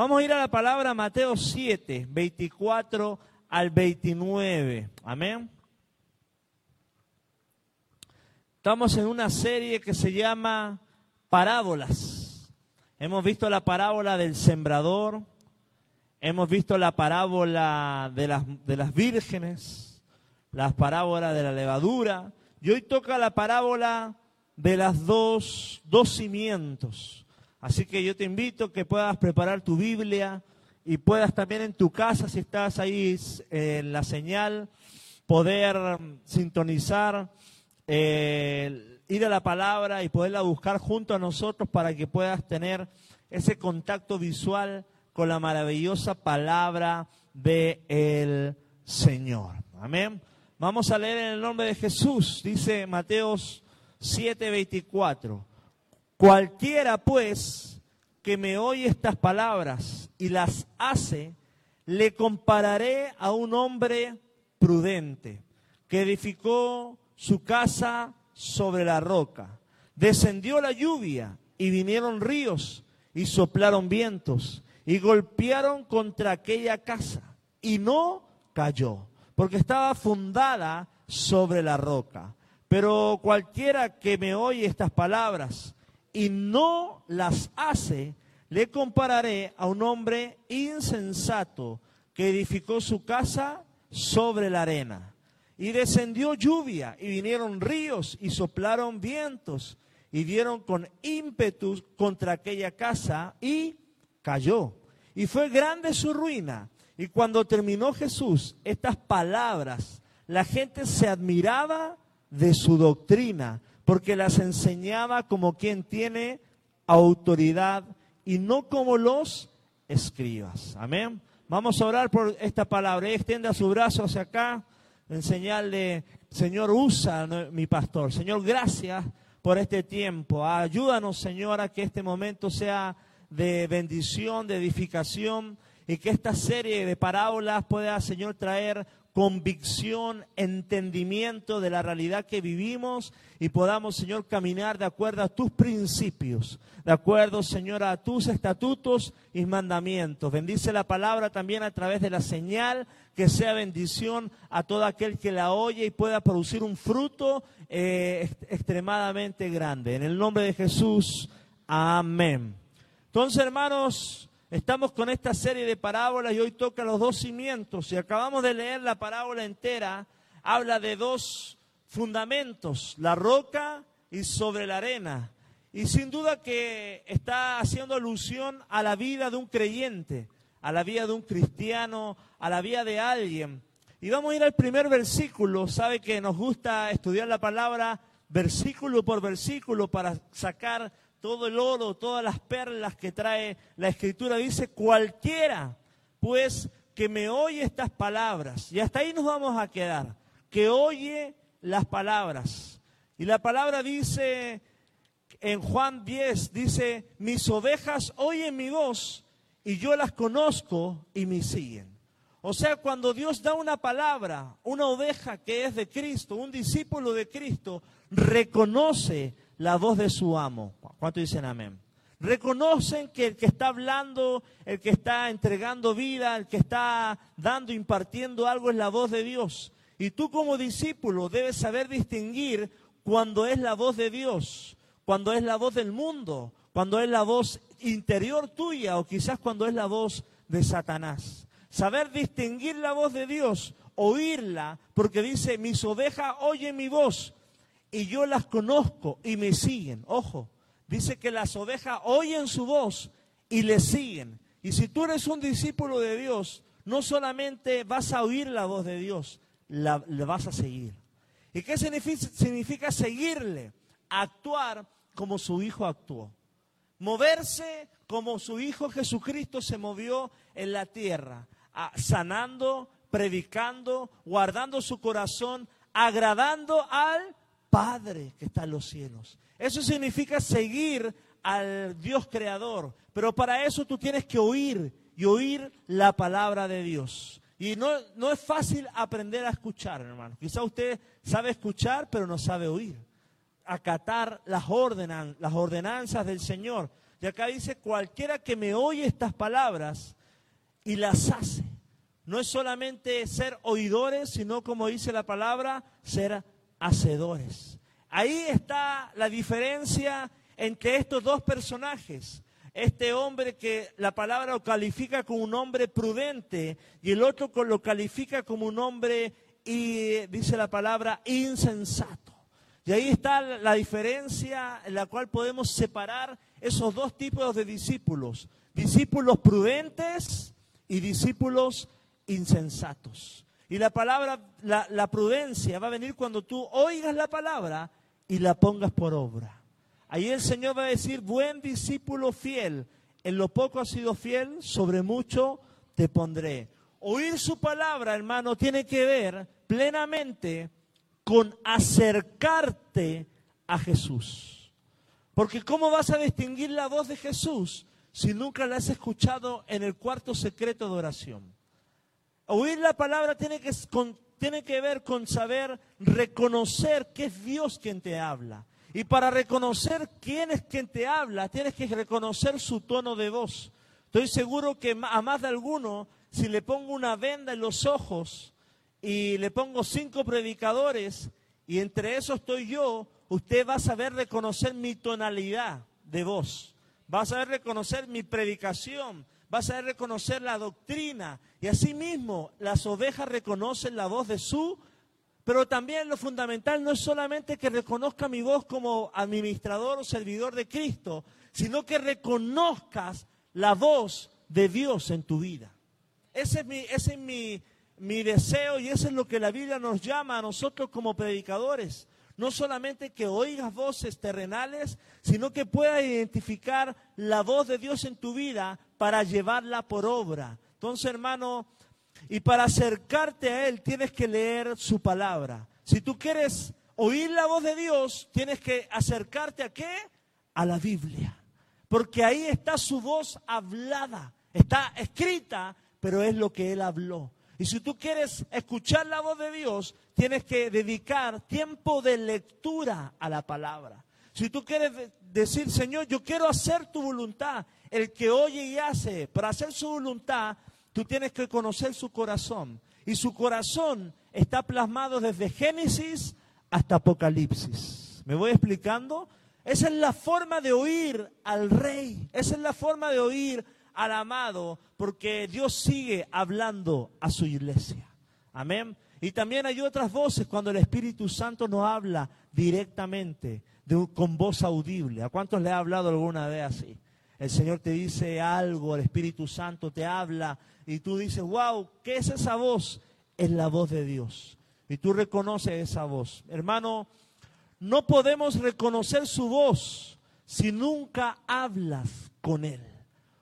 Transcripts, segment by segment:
Vamos a ir a la palabra Mateo 7, 24 al 29. Amén. Estamos en una serie que se llama Parábolas. Hemos visto la parábola del sembrador, hemos visto la parábola de las, de las vírgenes, las parábolas de la levadura, y hoy toca la parábola de las dos, dos cimientos. Así que yo te invito que puedas preparar tu Biblia y puedas también en tu casa, si estás ahí en la señal, poder sintonizar, eh, ir a la palabra y poderla buscar junto a nosotros para que puedas tener ese contacto visual con la maravillosa palabra del el Señor. Amén. Vamos a leer en el nombre de Jesús, dice Mateos 7:24. Cualquiera pues que me oye estas palabras y las hace, le compararé a un hombre prudente que edificó su casa sobre la roca. Descendió la lluvia y vinieron ríos y soplaron vientos y golpearon contra aquella casa y no cayó, porque estaba fundada sobre la roca. Pero cualquiera que me oye estas palabras y no las hace, le compararé a un hombre insensato que edificó su casa sobre la arena. Y descendió lluvia y vinieron ríos y soplaron vientos y dieron con ímpetu contra aquella casa y cayó. Y fue grande su ruina. Y cuando terminó Jesús estas palabras, la gente se admiraba de su doctrina, porque las enseñaba como quien tiene autoridad y no como los escribas. Amén. Vamos a orar por esta palabra. Extienda su brazo hacia acá en señal de, Señor, usa mi pastor. Señor, gracias por este tiempo. Ayúdanos, Señor, a que este momento sea de bendición, de edificación y que esta serie de parábolas pueda, Señor, traer convicción, entendimiento de la realidad que vivimos y podamos, Señor, caminar de acuerdo a tus principios, de acuerdo, Señor, a tus estatutos y mandamientos. Bendice la palabra también a través de la señal, que sea bendición a todo aquel que la oye y pueda producir un fruto eh, extremadamente grande. En el nombre de Jesús, amén. Entonces, hermanos, Estamos con esta serie de parábolas y hoy toca los dos cimientos. Y acabamos de leer la parábola entera, habla de dos fundamentos, la roca y sobre la arena. Y sin duda que está haciendo alusión a la vida de un creyente, a la vida de un cristiano, a la vida de alguien. Y vamos a ir al primer versículo. Sabe que nos gusta estudiar la palabra versículo por versículo para sacar todo el oro, todas las perlas que trae la escritura. Dice, cualquiera, pues, que me oye estas palabras, y hasta ahí nos vamos a quedar, que oye las palabras. Y la palabra dice en Juan 10, dice, mis ovejas oyen mi voz y yo las conozco y me siguen. O sea, cuando Dios da una palabra, una oveja que es de Cristo, un discípulo de Cristo, reconoce la voz de su amo. ¿Cuánto dicen amén? Reconocen que el que está hablando, el que está entregando vida, el que está dando, impartiendo algo es la voz de Dios. Y tú como discípulo debes saber distinguir cuando es la voz de Dios, cuando es la voz del mundo, cuando es la voz interior tuya o quizás cuando es la voz de Satanás. Saber distinguir la voz de Dios, oírla, porque dice, mis ovejas oyen mi voz y yo las conozco y me siguen. Ojo, dice que las ovejas oyen su voz y le siguen. Y si tú eres un discípulo de Dios, no solamente vas a oír la voz de Dios, la, vas a seguir. ¿Y qué significa seguirle? Actuar como su hijo actuó. Moverse como su hijo Jesucristo se movió en la tierra, sanando, predicando, guardando su corazón, agradando al Padre que está en los cielos. Eso significa seguir al Dios creador. Pero para eso tú tienes que oír y oír la palabra de Dios. Y no, no es fácil aprender a escuchar, hermano. Quizá usted sabe escuchar, pero no sabe oír. Acatar las, las ordenanzas del Señor. Y acá dice, cualquiera que me oye estas palabras y las hace. No es solamente ser oidores, sino como dice la palabra, ser hacedores. Ahí está la diferencia entre estos dos personajes. Este hombre que la palabra lo califica como un hombre prudente y el otro lo califica como un hombre, y dice la palabra, insensato. Y ahí está la diferencia en la cual podemos separar esos dos tipos de discípulos. Discípulos prudentes y discípulos insensatos. Y la palabra, la, prudencia va a venir cuando tú oigas la palabra y la pongas por obra. Ahí el Señor va a decir, buen discípulo fiel, en lo poco has sido fiel, sobre mucho te pondré. Oír su palabra, hermano, tiene que ver plenamente con acercarte a Jesús. Porque ¿cómo vas a distinguir la voz de Jesús si nunca la has escuchado en el cuarto secreto de oración? Oír la palabra tiene que, tiene que ver con saber reconocer que es Dios quien te habla. Y para reconocer quién es quien te habla, tienes que reconocer su tono de voz. Estoy seguro que a más de alguno, si le pongo una venda en los ojos y le pongo cinco predicadores y entre esos estoy yo, usted va a saber reconocer mi tonalidad de voz, va a saber reconocer mi predicación, va a reconocer la doctrina y asimismo las ovejas reconocen la voz de su pero también lo fundamental no es solamente que reconozca mi voz como administrador o servidor de Cristo, sino que reconozcas la voz de Dios en tu vida. Ese es mi, ese es mi, mi deseo y eso es lo que la Biblia nos llama a nosotros como predicadores. No solamente que oigas voces terrenales, sino que puedas identificar la voz de Dios en tu vida para llevarla por obra. Entonces, hermano, y para acercarte a Él tienes que leer su palabra. Si tú quieres oír la voz de Dios, tienes que acercarte a qué? A la Biblia. Porque ahí está su voz hablada. Está escrita, pero es lo que Él habló. Y si tú quieres escuchar la voz de Dios, tienes que dedicar tiempo de lectura a la palabra. Si tú quieres decir, Señor, yo quiero hacer tu voluntad, el que oye y hace, para hacer su voluntad, Tú tienes que conocer su corazón. Y su corazón está plasmado desde Génesis hasta Apocalipsis. ¿Me voy explicando? Esa es la forma de oír al rey. Esa es la forma de oír al amado, porque Dios sigue hablando a su iglesia. Amén. Y también hay otras voces cuando el Espíritu Santo nos habla directamente, con voz audible. ¿A cuántos le ha hablado alguna vez así? El Señor te dice algo, el Espíritu Santo te habla y tú dices, wow, ¿qué es esa voz? Es la voz de Dios. Y tú reconoces esa voz. Hermano, no podemos reconocer su voz si nunca hablas con Él.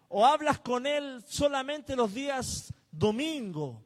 O hablas con Él solamente los días domingo,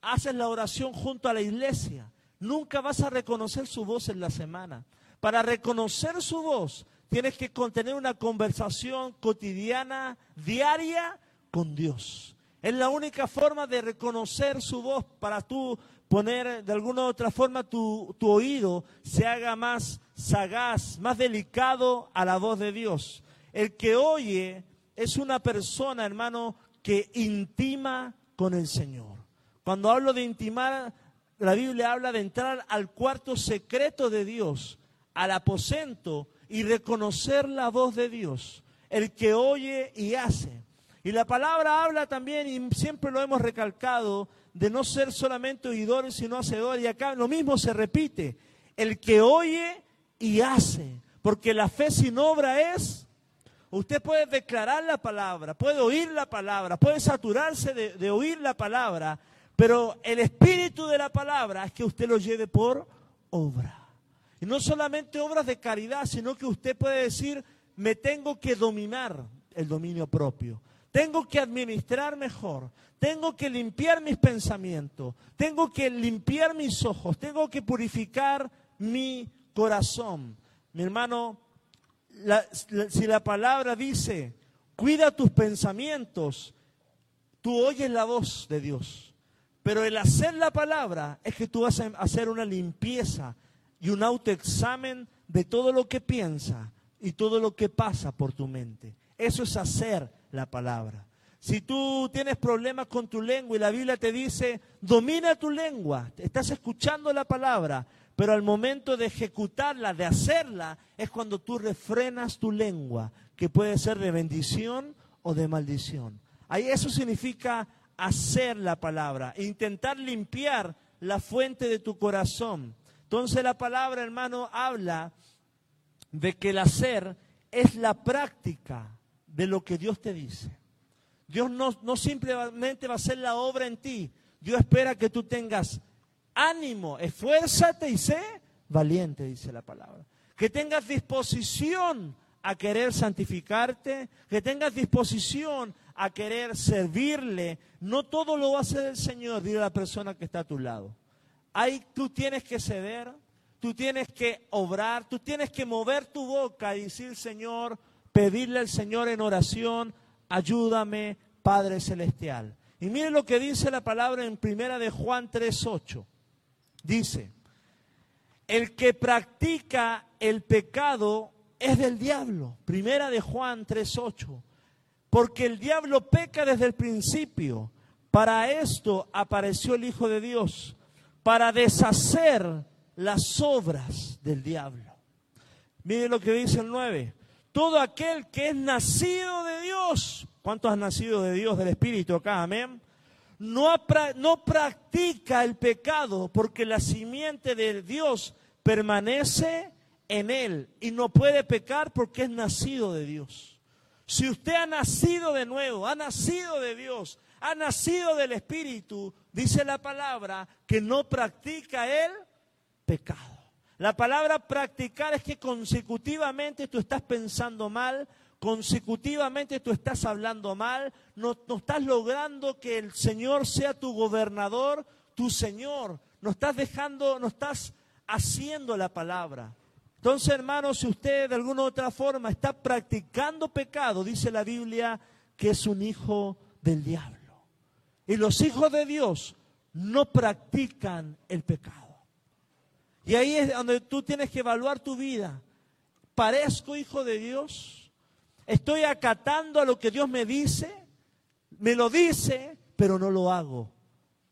haces la oración junto a la iglesia. Nunca vas a reconocer su voz en la semana. Para reconocer su voz, tienes que contener una conversación cotidiana, diaria, con Dios. Es la única forma de reconocer su voz para tú poner de alguna u otra forma tu, tu, oído se haga más sagaz, más delicado a la voz de Dios. El que oye es una persona, hermano, que intima con el Señor. Cuando hablo de intimar, la Biblia habla de entrar al cuarto secreto de Dios, al aposento y reconocer la voz de Dios. El que oye y hace. Y la palabra habla también, y siempre lo hemos recalcado, de no ser solamente oidores, sino hacedores. Y acá lo mismo se repite, el que oye y hace. Porque la fe sin obra es, usted puede declarar la palabra, puede oír la palabra, puede saturarse de, de oír la palabra, pero el espíritu de la palabra es que usted lo lleve por obra. Y no solamente obras de caridad, sino que usted puede decir, me tengo que dominar el dominio propio. Tengo que administrar mejor. Tengo que limpiar mis pensamientos. Tengo que limpiar mis ojos. Tengo que purificar mi corazón. Mi hermano, si la palabra dice, cuida tus pensamientos, tú oyes la voz de Dios. Pero el hacer la palabra es que tú vas a hacer una limpieza y un autoexamen de todo lo que piensa y todo lo que pasa por tu mente. Eso es hacer la palabra. Si tú tienes problemas con tu lengua y la Biblia te dice, domina tu lengua, estás escuchando la palabra, pero al momento de ejecutarla, de hacerla, es cuando tú refrenas tu lengua, que puede ser de bendición o de maldición. Ahí eso significa hacer la palabra, intentar limpiar la fuente de tu corazón. Entonces la palabra, hermano, habla de que el hacer es la práctica de lo que Dios te dice. Dios no, simplemente va a hacer la obra en ti, Dios espera que tú tengas ánimo, esfuérzate y sé valiente, dice la palabra. Que tengas disposición a querer santificarte, que tengas disposición a querer servirle. No todo lo va a hacer el Señor, dile la persona que está a tu lado. Ahí tú tienes que ceder, tú tienes que obrar, tú tienes que mover tu boca y decir, Señor, pedirle al Señor en oración, ayúdame, Padre Celestial. Y mire lo que dice la palabra en primera de Juan 3.8. Dice, el que practica el pecado es del diablo. Primera de Juan 3.8. Porque el diablo peca desde el principio. Para esto apareció el Hijo de Dios, para deshacer las obras del diablo. Mire lo que dice el 9. Todo aquel que es nacido de Dios, ¿cuántos han nacido de Dios, del Espíritu acá? Amén no, no practica el pecado porque la simiente de Dios permanece en él y no puede pecar porque es nacido de Dios. Si usted ha nacido de nuevo, ha nacido de Dios, ha nacido del Espíritu, dice la palabra que no practica el pecado. La palabra practicar es que consecutivamente tú estás pensando mal, consecutivamente tú estás hablando mal, no, estás logrando que el Señor sea tu gobernador, tu Señor, no estás dejando, no estás haciendo la palabra. Entonces, hermanos, si usted de alguna u otra forma está practicando pecado, dice la Biblia que es un hijo del diablo. Y los hijos de Dios no practican el pecado. Y ahí es donde tú tienes que evaluar tu vida. ¿Parezco hijo de Dios? Estoy acatando a lo que Dios me dice, me lo dice, pero no lo hago.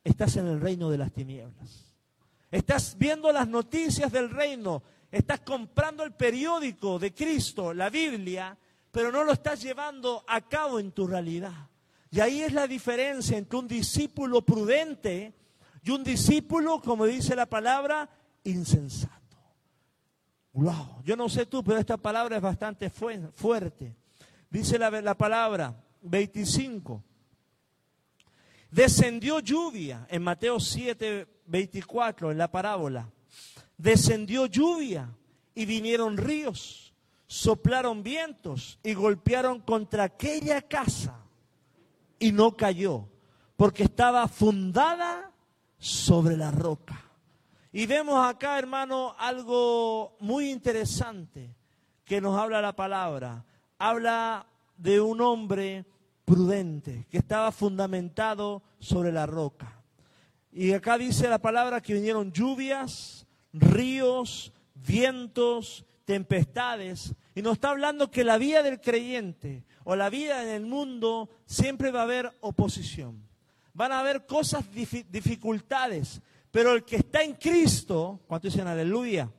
Estás en el reino de las tinieblas. Estás viendo las noticias del reino, estás comprando el periódico de Cristo, la Biblia, pero no lo estás llevando a cabo en tu realidad. Y ahí es la diferencia entre un discípulo prudente y un discípulo, como dice la palabra, insensato. Wow, yo no sé tú, pero esta palabra es bastante fuerte. Dice la, palabra 25. Descendió lluvia en Mateo 7, 24, en la parábola. Descendió lluvia y vinieron ríos, soplaron vientos y golpearon contra aquella casa y no cayó, porque estaba fundada sobre la roca. Y vemos acá, hermano, algo muy interesante que nos habla la palabra habla de un hombre prudente que estaba fundamentado sobre la roca. Y acá dice la palabra que vinieron lluvias, ríos, vientos, tempestades. Y nos está hablando que la vida del creyente o la vida en el mundo siempre va a haber oposición. Van a haber cosas, dificultades. Pero el que está en Cristo, ¿cuánto dicen aleluya?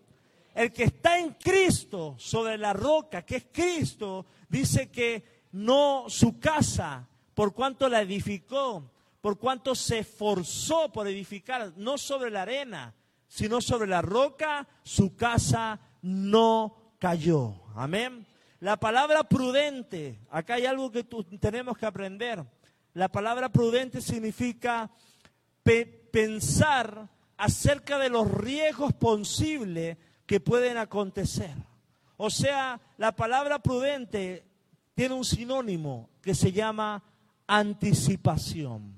el que está en Cristo sobre la roca, que es Cristo, dice que no su casa, por cuanto la edificó, por cuanto se esforzó por edificar, no sobre la arena, sino sobre la roca, su casa no cayó. Amén. La palabra prudente, acá hay algo que tenemos que aprender. La palabra prudente significa pensar acerca de los riesgos posibles que pueden acontecer. O sea, la palabra prudente tiene un sinónimo que se llama anticipación.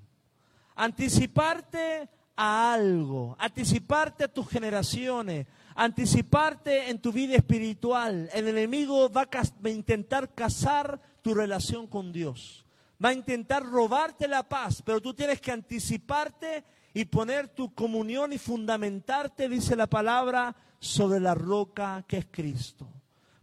Anticiparte a algo, anticiparte a tus generaciones, anticiparte en tu vida espiritual. El enemigo va a intentar cazar tu relación con Dios. Va a intentar robarte la paz, pero tú tienes que anticiparte y poner tu comunión y fundamentarte, dice la palabra, sobre la roca que es Cristo.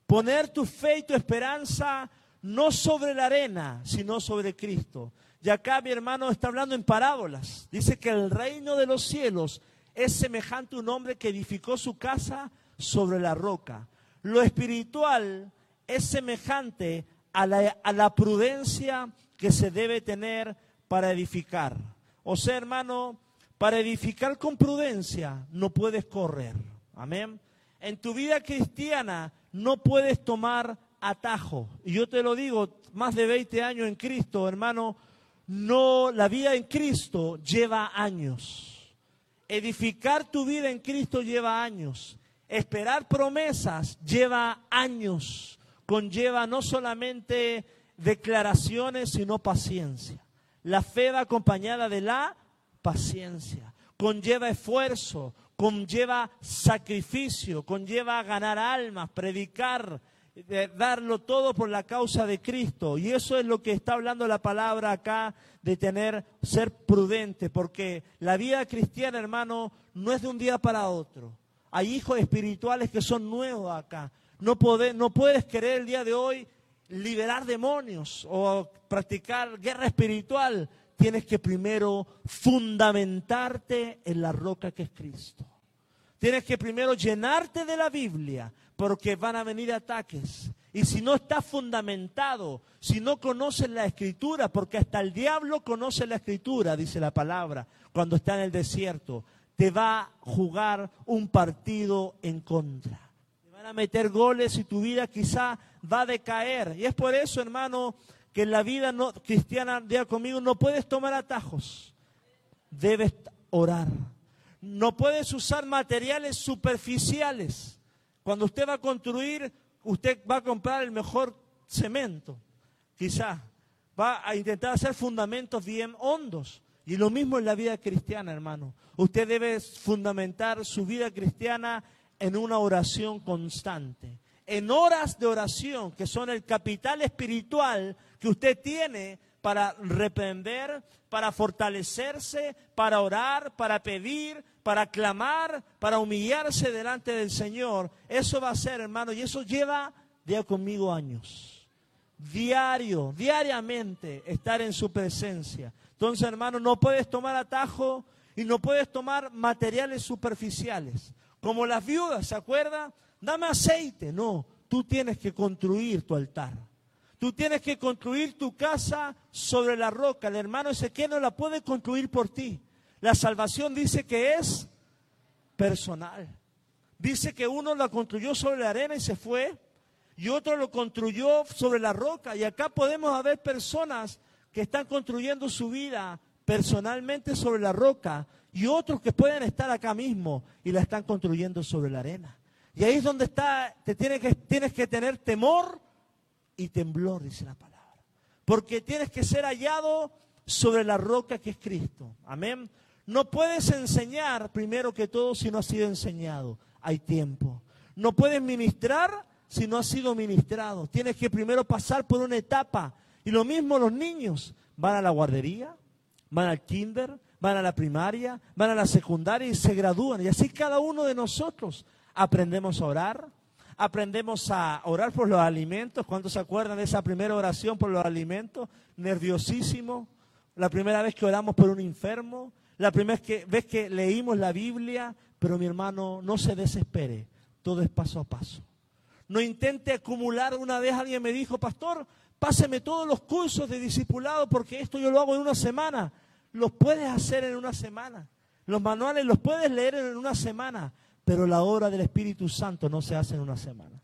Poner tu fe y tu esperanza no sobre la arena, sino sobre Cristo. Y acá mi hermano está hablando en parábolas. Dice que el reino de los cielos es semejante a un hombre que edificó su casa sobre la roca. Lo espiritual es semejante a la, a la prudencia que se debe tener para edificar. O sea, hermano, para edificar con prudencia no puedes correr. Amén. En tu vida cristiana no puedes tomar atajo. Y yo te lo digo, más de 20 años en Cristo, hermano, no, la vida en Cristo lleva años. Edificar tu vida en Cristo lleva años. Esperar promesas lleva años. Conlleva no solamente declaraciones, sino paciencia. La fe va acompañada de la paciencia. Conlleva esfuerzo, conlleva sacrificio, conlleva ganar almas, predicar, darlo todo por la causa de Cristo. Y eso es lo que está hablando la palabra acá de tener, ser prudente, porque la vida cristiana, hermano, no es de un día para otro. Hay hijos espirituales que son nuevos acá. No, no puedes querer el día de hoy liberar demonios o practicar guerra espiritual. Tienes que primero fundamentarte en la roca que es Cristo. Tienes que primero llenarte de la Biblia, porque van a venir ataques. Y si no estás fundamentado, si no conoces la escritura, porque hasta el diablo conoce la escritura, dice la palabra, cuando está en el desierto, te va a jugar un partido en contra. Te van a meter goles y tu vida quizá va a decaer. Y es por eso, hermano, que en la vida cristiana, diga conmigo, no puedes tomar atajos. Debes orar no puedes usar materiales superficiales. Cuando usted va a construir, usted va a comprar el mejor cemento, quizá. Va a intentar hacer fundamentos bien hondos. Y lo mismo en la vida cristiana, hermano. Usted debe fundamentar su vida cristiana en una oración constante. En horas de oración, que son el capital espiritual que usted tiene para reprender, para fortalecerse, para orar, para pedir, para clamar, para humillarse delante del Señor. Eso va a ser, hermano, y eso lleva día conmigo años. Diario, diariamente estar en su presencia. Entonces, hermano, no puedes tomar atajo y no puedes tomar materiales superficiales. Como las viudas, ¿se acuerda? Dame aceite. No, tú tienes que construir tu altar. Tú tienes que construir tu casa sobre la roca. El hermano Ezequiel no la puede construir por ti. La salvación dice que es personal. Dice que uno la construyó sobre la arena y se fue, y otro lo construyó sobre la roca. Y acá podemos haber personas que están construyendo su vida personalmente sobre la roca y otros que pueden estar acá mismo y la están construyendo sobre la arena. Y ahí es donde está, te tienes que, tienes que tener temor y temblor, dice la palabra. Porque tienes que ser hallado sobre la roca que es Cristo. Amén. No puedes enseñar primero que todo si no has sido enseñado. Hay tiempo. No puedes ministrar si no has sido ministrado. Tienes que primero pasar por una etapa. Y lo mismo los niños. Van a la guardería, van al kinder, van a la primaria, van a la secundaria y se gradúan. Y así cada uno de nosotros aprendemos a orar, aprendemos a orar por los alimentos. ¿Cuántos se acuerdan de esa primera oración por los alimentos? Nerviosísimo. La primera vez que oramos por un enfermo. La primera vez que, leímos la Biblia. Pero mi hermano, no se desespere. Todo es paso a paso. No intente acumular. Una vez alguien me dijo, pastor, páseme todos los cursos de discipulado porque esto yo lo hago en una semana. Los puedes hacer en una semana. Los manuales los puedes leer en una semana pero la obra del Espíritu Santo no se hace en una semana.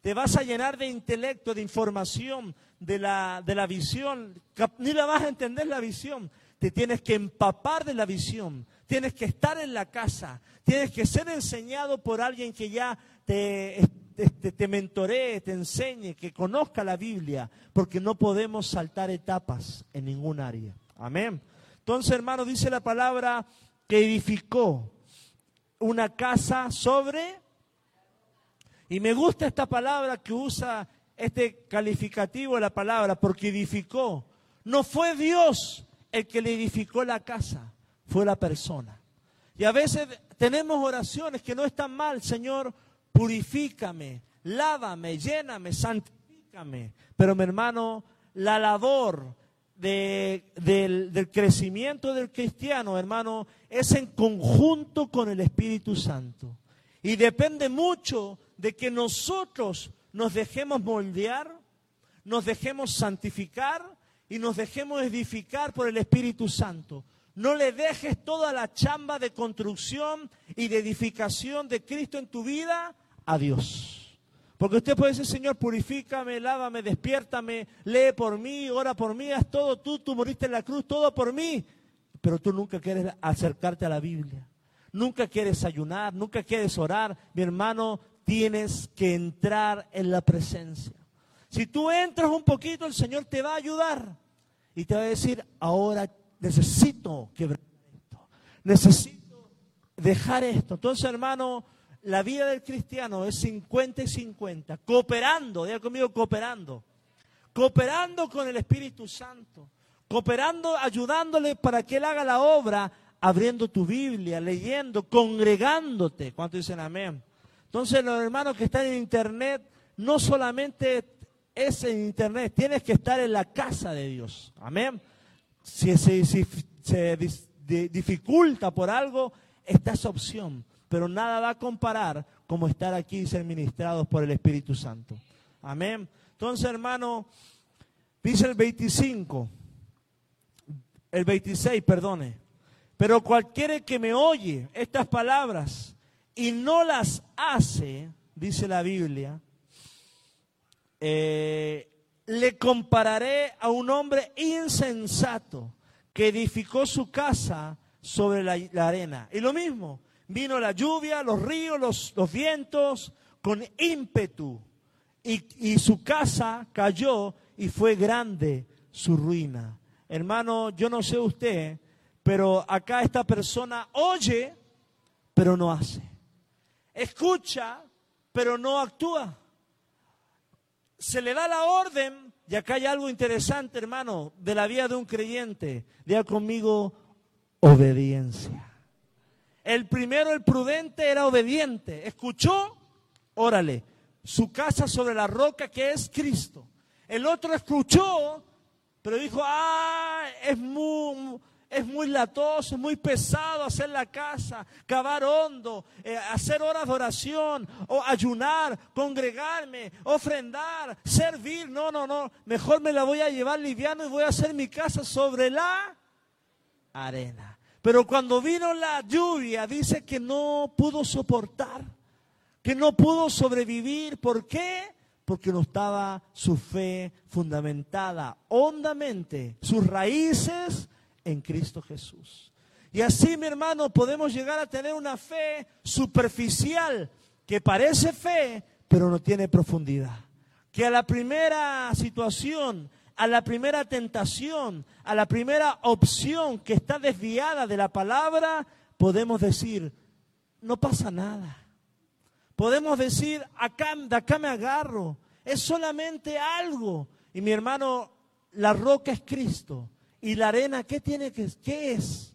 Te vas a llenar de intelecto, de información, de la, de la visión. Ni la vas a entender la visión. Te tienes que empapar de la visión. Tienes que estar en la casa. Tienes que ser enseñado por alguien que ya te, te, te mentoree, te enseñe, que conozca la Biblia. Porque no podemos saltar etapas en ningún área. Amén. Entonces, hermano, dice la palabra que edificó una casa sobre... Y me gusta esta palabra que usa este calificativo de la palabra, porque edificó. No fue Dios el que le edificó la casa, fue la persona. Y a veces tenemos oraciones que no están mal, Señor, purifícame, lávame, lléname, santifícame. Pero mi hermano, la labor del crecimiento del cristiano, hermano, es en conjunto con el Espíritu Santo. Y depende mucho de que nosotros nos dejemos moldear, nos dejemos santificar y nos dejemos edificar por el Espíritu Santo. No le dejes toda la chamba de construcción y de edificación de Cristo en tu vida a Dios. Porque usted puede decir, Señor, purifícame, lávame, despiértame, lee por mí, ora por mí, haz todo tú, tú moriste en la cruz, todo por mí. Pero tú nunca quieres acercarte a la Biblia. Nunca quieres ayunar, nunca quieres orar. Mi hermano, tienes que entrar en la presencia. Si tú entras un poquito, el Señor te va a ayudar. Y te va a decir, ahora necesito quebrar esto. Necesito dejar esto. Entonces, hermano, la vida del cristiano es 50 y 50, cooperando, diga conmigo, cooperando, cooperando con el Espíritu Santo, cooperando, ayudándole para que Él haga la obra, abriendo tu Biblia, leyendo, congregándote. ¿Cuántos dicen amén? Entonces los hermanos que están en Internet, no solamente es en Internet, tienes que estar en la casa de Dios. Amén. Si se, dificulta por algo, está esa opción pero nada va a comparar como estar aquí y ser ministrados por el Espíritu Santo. Amén. Entonces, hermano, dice el 25, el 26, perdone, pero cualquiera que me oye estas palabras y no las hace, dice la Biblia, eh, le compararé a un hombre insensato que edificó su casa sobre la, arena. Y lo mismo, vino la lluvia, los ríos, los, vientos, con ímpetu. Y, y, su casa cayó y fue grande su ruina. Hermano, yo no sé usted, pero acá esta persona oye, pero no hace. Escucha, pero no actúa. Se le da la orden, y acá hay algo interesante, hermano, de la vida de un creyente. Diga conmigo, obediencia. El primero, el prudente, era obediente. Escuchó, órale, su casa sobre la roca que es Cristo. El otro escuchó, pero dijo, ah, es muy, es muy latoso, es muy pesado hacer la casa, cavar hondo, eh, hacer horas de oración, o ayunar, congregarme, ofrendar, servir. No, no, no. Mejor me la voy a llevar liviano y voy a hacer mi casa sobre la arena. Pero cuando vino la lluvia, dice que no pudo soportar, que no pudo sobrevivir. ¿Por qué? Porque no estaba su fe fundamentada hondamente, sus raíces en Cristo Jesús. Y así, mi hermano, podemos llegar a tener una fe superficial que parece fe, pero no tiene profundidad. Que a la primera situación a la primera tentación, a la primera opción que está desviada de la palabra, podemos decir, no pasa nada. Podemos decir, acá, de acá me agarro, es solamente algo. Y mi hermano, la roca es Cristo. ¿Y la arena qué tiene que qué es?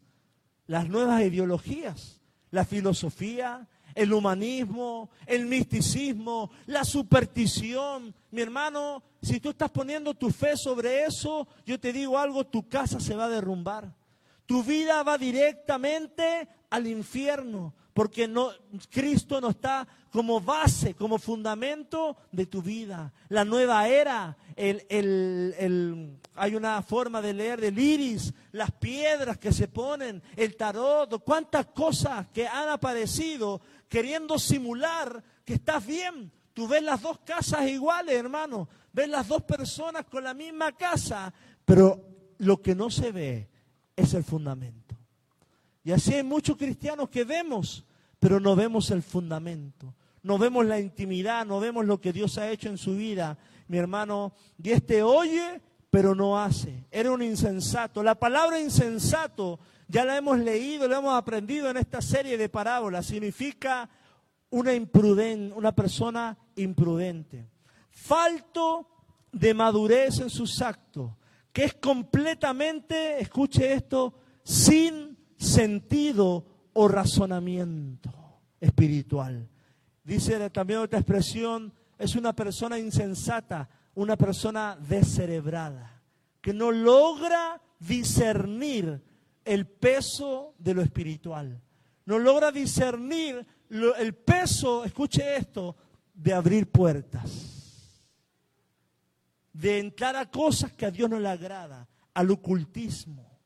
Las nuevas ideologías, la filosofía, el humanismo, el misticismo, la superstición. Mi hermano, si tú estás poniendo tu fe sobre eso, yo te digo algo, tu casa se va a derrumbar. Tu vida va directamente al infierno, porque no, Cristo no está como base, como fundamento de tu vida. La nueva era, el, el, hay una forma de leer del iris, las piedras que se ponen, el tarot, cuántas cosas que han aparecido queriendo simular que estás bien. Tú ves las dos casas iguales, hermano. Ves las dos personas con la misma casa, pero lo que no se ve es el fundamento. Y así hay muchos cristianos que vemos, pero no vemos el fundamento. No vemos la intimidad, no vemos lo que Dios ha hecho en su vida, mi hermano. Y este oye, pero no hace. Era un insensato. La palabra insensato ya la hemos leído, la hemos aprendido en esta serie de parábolas. Significa una imprudente, una persona imprudente. Falto de madurez en sus actos, que es completamente, escuche esto, sin sentido o razonamiento espiritual. Dice también otra expresión, es una persona insensata una persona descerebrada, que no logra discernir el peso de lo espiritual, no logra discernir el peso, escuche esto, de abrir puertas, de entrar a cosas que a Dios no le agrada, al ocultismo,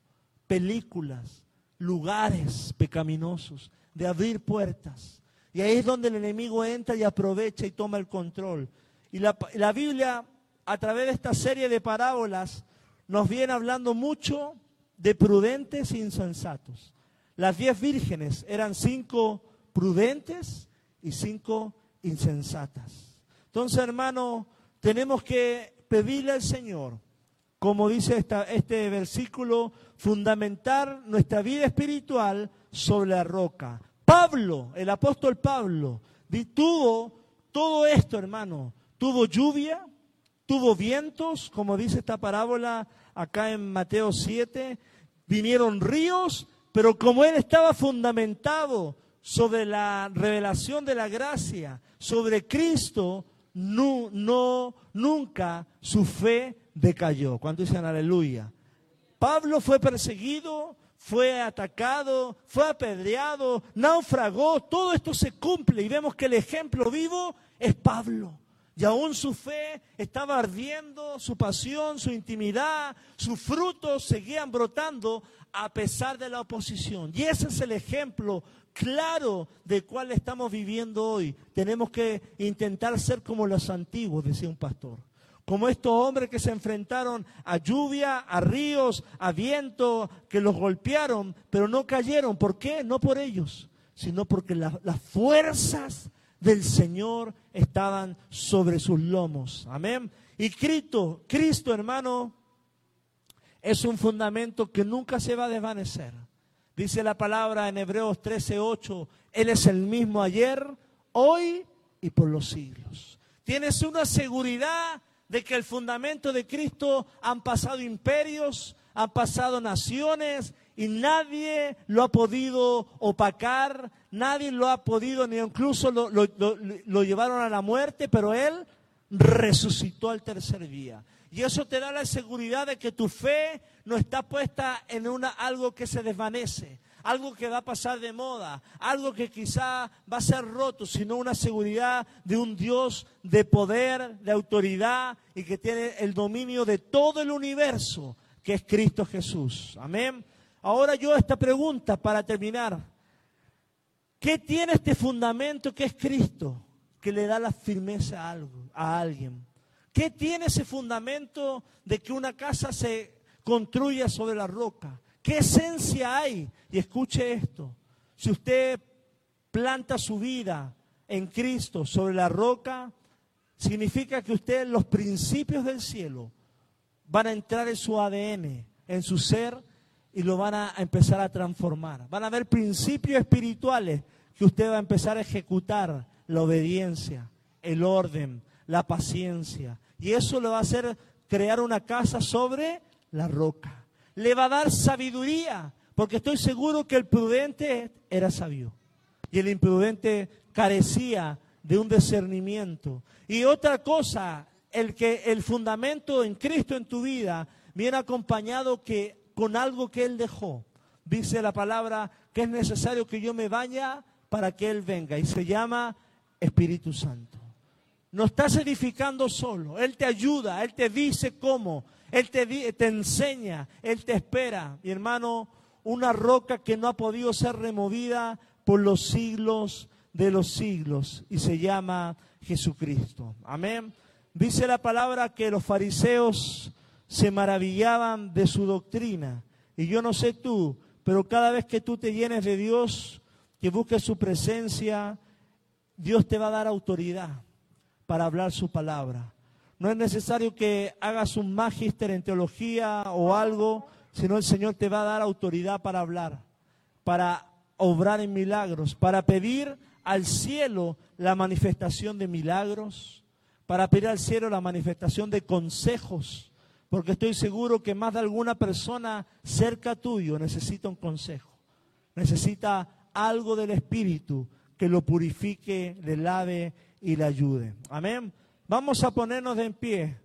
películas, lugares pecaminosos, de abrir puertas. Y ahí es donde el enemigo entra y aprovecha y toma el control. Y la, la Biblia, a través de esta serie de parábolas, nos viene hablando mucho de prudentes e insensatos. Las diez vírgenes eran cinco prudentes y cinco insensatas. Entonces, hermano, tenemos que pedirle al Señor, como dice este versículo, fundamentar nuestra vida espiritual sobre la roca. Pablo, el apóstol Pablo, tuvo todo esto, hermano. Tuvo lluvia, tuvo vientos, como dice esta parábola acá en Mateo 7, vinieron ríos, pero como él estaba fundamentado sobre la revelación de la gracia, sobre Cristo, no, no nunca su fe decayó. ¿Cuánto dicen aleluya? Pablo fue perseguido, fue atacado, fue apedreado, naufragó, todo esto se cumple y vemos que el ejemplo vivo es Pablo. Y aún su fe estaba ardiendo, su pasión, su intimidad, sus frutos seguían brotando a pesar de la oposición. Y ese es el ejemplo claro de cuál estamos viviendo hoy. Tenemos que intentar ser como los antiguos, decía un pastor. Como estos hombres que se enfrentaron a lluvia, a ríos, a viento, que los golpearon, pero no cayeron. ¿Por qué? No por ellos, sino porque las fuerzas del Señor estaban sobre sus lomos. Amén. Y Cristo, Cristo hermano, es un fundamento que nunca se va a desvanecer. Dice la palabra en Hebreos 13:8, Él es el mismo ayer, hoy y por los siglos. Tienes una seguridad de que el fundamento de Cristo han pasado imperios, han pasado naciones y nadie lo ha podido opacar, nadie lo ha podido, ni incluso lo, llevaron a la muerte, pero Él resucitó al tercer día. Y eso te da la seguridad de que tu fe no está puesta en una, algo que se desvanece, algo que va a pasar de moda, algo que quizá va a ser roto, sino una seguridad de un Dios de poder, de autoridad y que tiene el dominio de todo el universo, que es Cristo Jesús. Amén. Ahora yo esta pregunta para terminar. ¿Qué tiene este fundamento que es Cristo que le da la firmeza a, algo, a alguien? ¿Qué tiene ese fundamento de que una casa se construya sobre la roca? ¿Qué esencia hay? Y escuche esto. Si usted planta su vida en Cristo sobre la roca, significa que usted los principios del cielo van a entrar en su ADN, en su ser, y lo van a empezar a transformar. Van a haber principios espirituales que usted va a empezar a ejecutar, la obediencia, el orden, la paciencia. Y eso le va a hacer crear una casa sobre la roca. Le va a dar sabiduría, porque estoy seguro que el prudente era sabio y el imprudente carecía de un discernimiento. Y otra cosa, el que el fundamento en Cristo en tu vida viene acompañado que con algo que él dejó. Dice la palabra que es necesario que yo me vaya para que él venga y se llama Espíritu Santo. No estás edificando solo. Él te ayuda, Él te dice cómo, Él te, te enseña, Él te espera. Mi hermano, una roca que no ha podido ser removida por los siglos de los siglos y se llama Jesucristo. Amén. Dice la palabra que los fariseos se maravillaban de su doctrina. Y yo no sé tú, pero cada vez que tú te llenes de Dios, que busques su presencia, Dios te va a dar autoridad para hablar su palabra. No es necesario que hagas un magíster en teología o algo, sino el Señor te va a dar autoridad para hablar, para obrar en milagros, para pedir al cielo la manifestación de milagros, para pedir al cielo la manifestación de consejos, porque estoy seguro que más de alguna persona cerca tuyo necesita un consejo, necesita algo del Espíritu que lo purifique, le lave y le ayude. Amén. Vamos a ponernos de en pie.